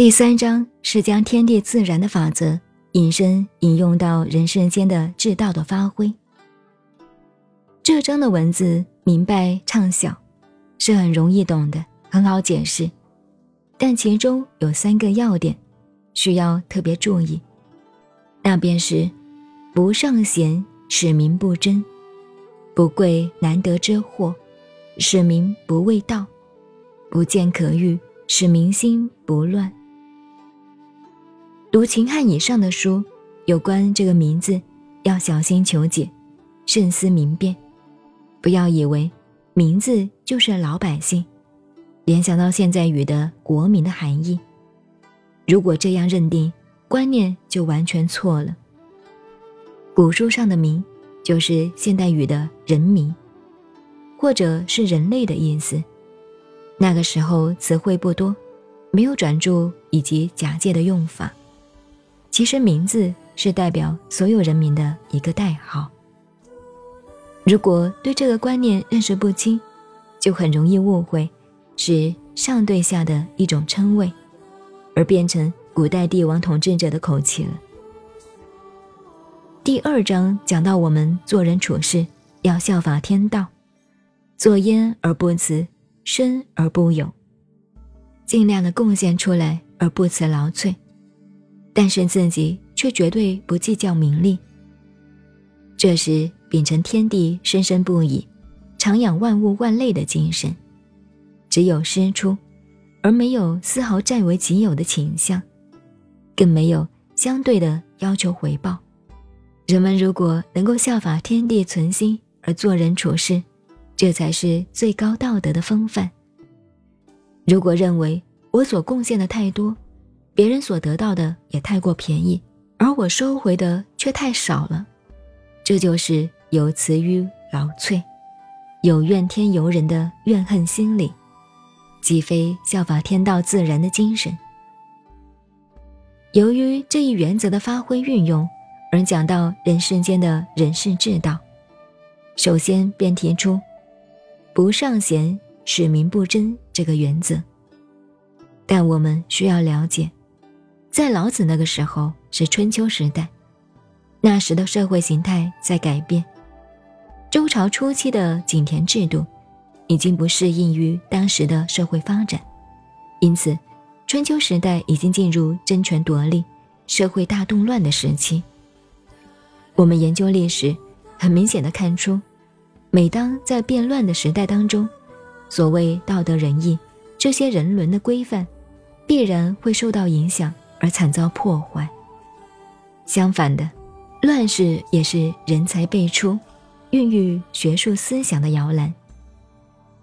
第三章是将天地自然的法则引申引用到人世间的至道的发挥。这章的文字明白畅晓，是很容易懂的，很好解释。但其中有三个要点，需要特别注意。那便是：不尚贤，使民不争；不贵难得之货，使民不畏道；不见可欲，使民心不乱。读秦汉以上的书，有关这个名字，要小心求解，慎思明辨，不要以为名字就是老百姓。联想到现在语的国民的含义，如果这样认定，观念就完全错了。古书上的“民”就是现代语的人民，或者是人类的意思。那个时候词汇不多，没有转注以及假借的用法。其实名字是代表所有人民的一个代号。如果对这个观念认识不清，就很容易误会。是上对下的一种称谓，而变成古代帝王统治者的口气了。第二章讲到我们做人处事要效法天道，作焉而不辞，生而不有，尽量的贡献出来而不辞劳瘁，但是自己却绝对不计较名利。这时秉承天地生生不已，常养万物万类的精神。只有施出，而没有丝毫占为己有的倾向，更没有相对的要求回报。人们如果能够效法天地存心而做人处事，这才是最高道德的风范。如果认为我所贡献的太多，别人所得到的也太过便宜，而我收回的却太少了，这就是有辞于劳瘁，有怨天尤人的怨恨心理。既非效法天道自然的精神。由于这一原则的发挥运用，而讲到人世间的人事之道，首先便提出“不尚贤，使民不争”这个原则。但我们需要了解，在老子那个时候是春秋时代，那时的社会形态在改变，周朝初期的井田制度。已经不适应于当时的社会发展，因此，春秋时代已经进入争权夺利、社会大动乱的时期。我们研究历史，很明显的看出，每当在变乱的时代当中，所谓道德仁义这些人伦的规范，必然会受到影响而惨遭破坏。相反的，乱世也是人才辈出、孕育学术思想的摇篮。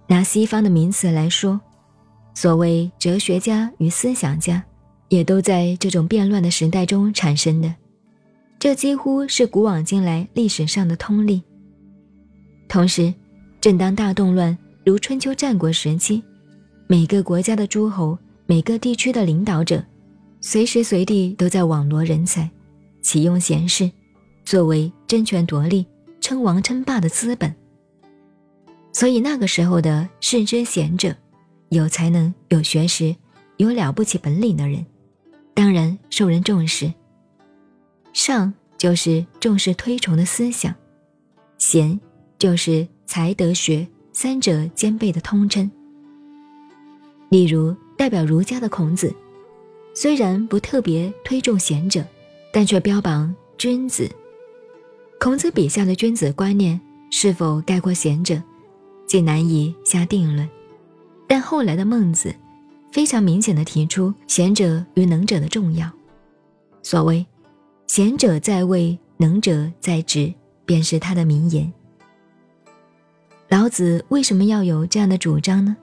拿西方的名词来说，所谓哲学家与思想家，也都在这种变乱的时代中产生的。这几乎是古往今来历史上的通例。同时，正当大动乱如春秋战国时期，每个国家的诸侯、每个地区的领导者，随时随地都在网罗人才，启用贤士，作为争权夺利、称王称霸的资本。所以那个时候的世之贤者，有才能、有学识、有了不起本领的人，当然受人重视。上就是重视推崇的思想，贤就是才德学三者兼备的通称。例如代表儒家的孔子，虽然不特别推重贤者，但却标榜君子。孔子笔下的君子观念是否概括贤者？既难以下定论，但后来的孟子非常明显的提出贤者与能者的重要。所谓“贤者在位，能者在职”，便是他的名言。老子为什么要有这样的主张呢？